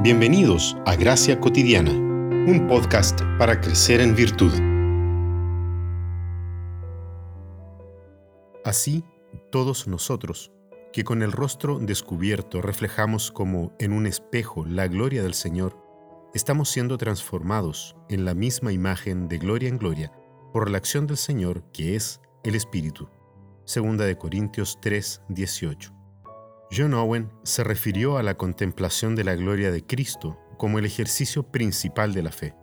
Bienvenidos a Gracia Cotidiana, un podcast para crecer en virtud. Así, todos nosotros, que con el rostro descubierto reflejamos como en un espejo la gloria del Señor, estamos siendo transformados en la misma imagen de gloria en gloria por la acción del Señor que es el Espíritu. Segunda de Corintios 3, 18. John Owen se refirió a la contemplación de la gloria de Cristo como el ejercicio principal de la fe.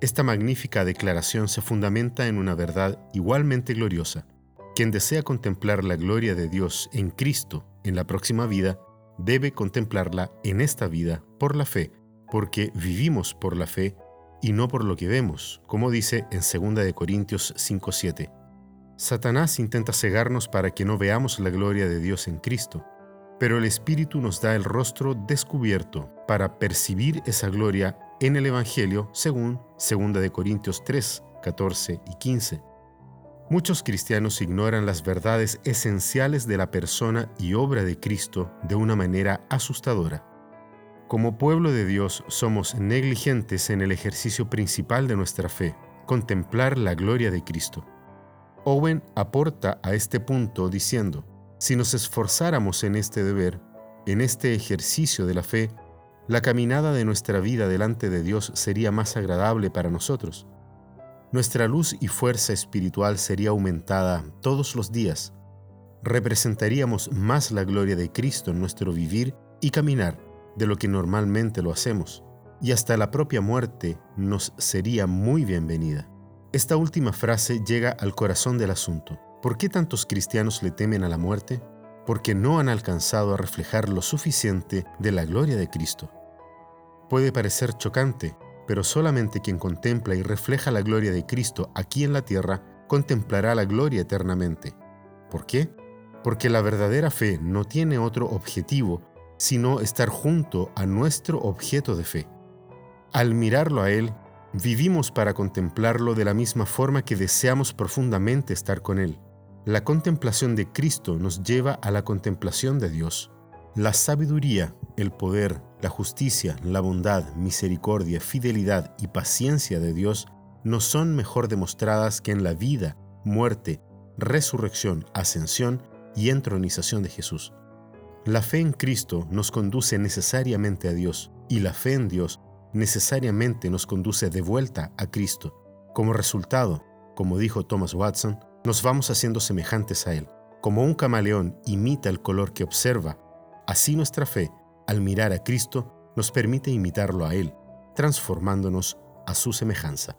Esta magnífica declaración se fundamenta en una verdad igualmente gloriosa. Quien desea contemplar la gloria de Dios en Cristo en la próxima vida, debe contemplarla en esta vida por la fe, porque vivimos por la fe y no por lo que vemos, como dice en 2 Corintios 5:7. Satanás intenta cegarnos para que no veamos la gloria de Dios en Cristo, pero el Espíritu nos da el rostro descubierto para percibir esa gloria en el Evangelio según 2 Corintios 3, 14 y 15. Muchos cristianos ignoran las verdades esenciales de la persona y obra de Cristo de una manera asustadora. Como pueblo de Dios somos negligentes en el ejercicio principal de nuestra fe, contemplar la gloria de Cristo. Owen aporta a este punto diciendo, si nos esforzáramos en este deber, en este ejercicio de la fe, la caminada de nuestra vida delante de Dios sería más agradable para nosotros. Nuestra luz y fuerza espiritual sería aumentada todos los días. Representaríamos más la gloria de Cristo en nuestro vivir y caminar de lo que normalmente lo hacemos, y hasta la propia muerte nos sería muy bienvenida. Esta última frase llega al corazón del asunto. ¿Por qué tantos cristianos le temen a la muerte? Porque no han alcanzado a reflejar lo suficiente de la gloria de Cristo. Puede parecer chocante, pero solamente quien contempla y refleja la gloria de Cristo aquí en la tierra contemplará la gloria eternamente. ¿Por qué? Porque la verdadera fe no tiene otro objetivo sino estar junto a nuestro objeto de fe. Al mirarlo a Él, vivimos para contemplarlo de la misma forma que deseamos profundamente estar con Él. La contemplación de Cristo nos lleva a la contemplación de Dios. La sabiduría, el poder, la justicia, la bondad, misericordia, fidelidad y paciencia de Dios no son mejor demostradas que en la vida, muerte, resurrección, ascensión y entronización de Jesús. La fe en Cristo nos conduce necesariamente a Dios y la fe en Dios necesariamente nos conduce de vuelta a Cristo. Como resultado, como dijo Thomas Watson, nos vamos haciendo semejantes a Él. Como un camaleón imita el color que observa, así nuestra fe, al mirar a Cristo, nos permite imitarlo a Él, transformándonos a su semejanza.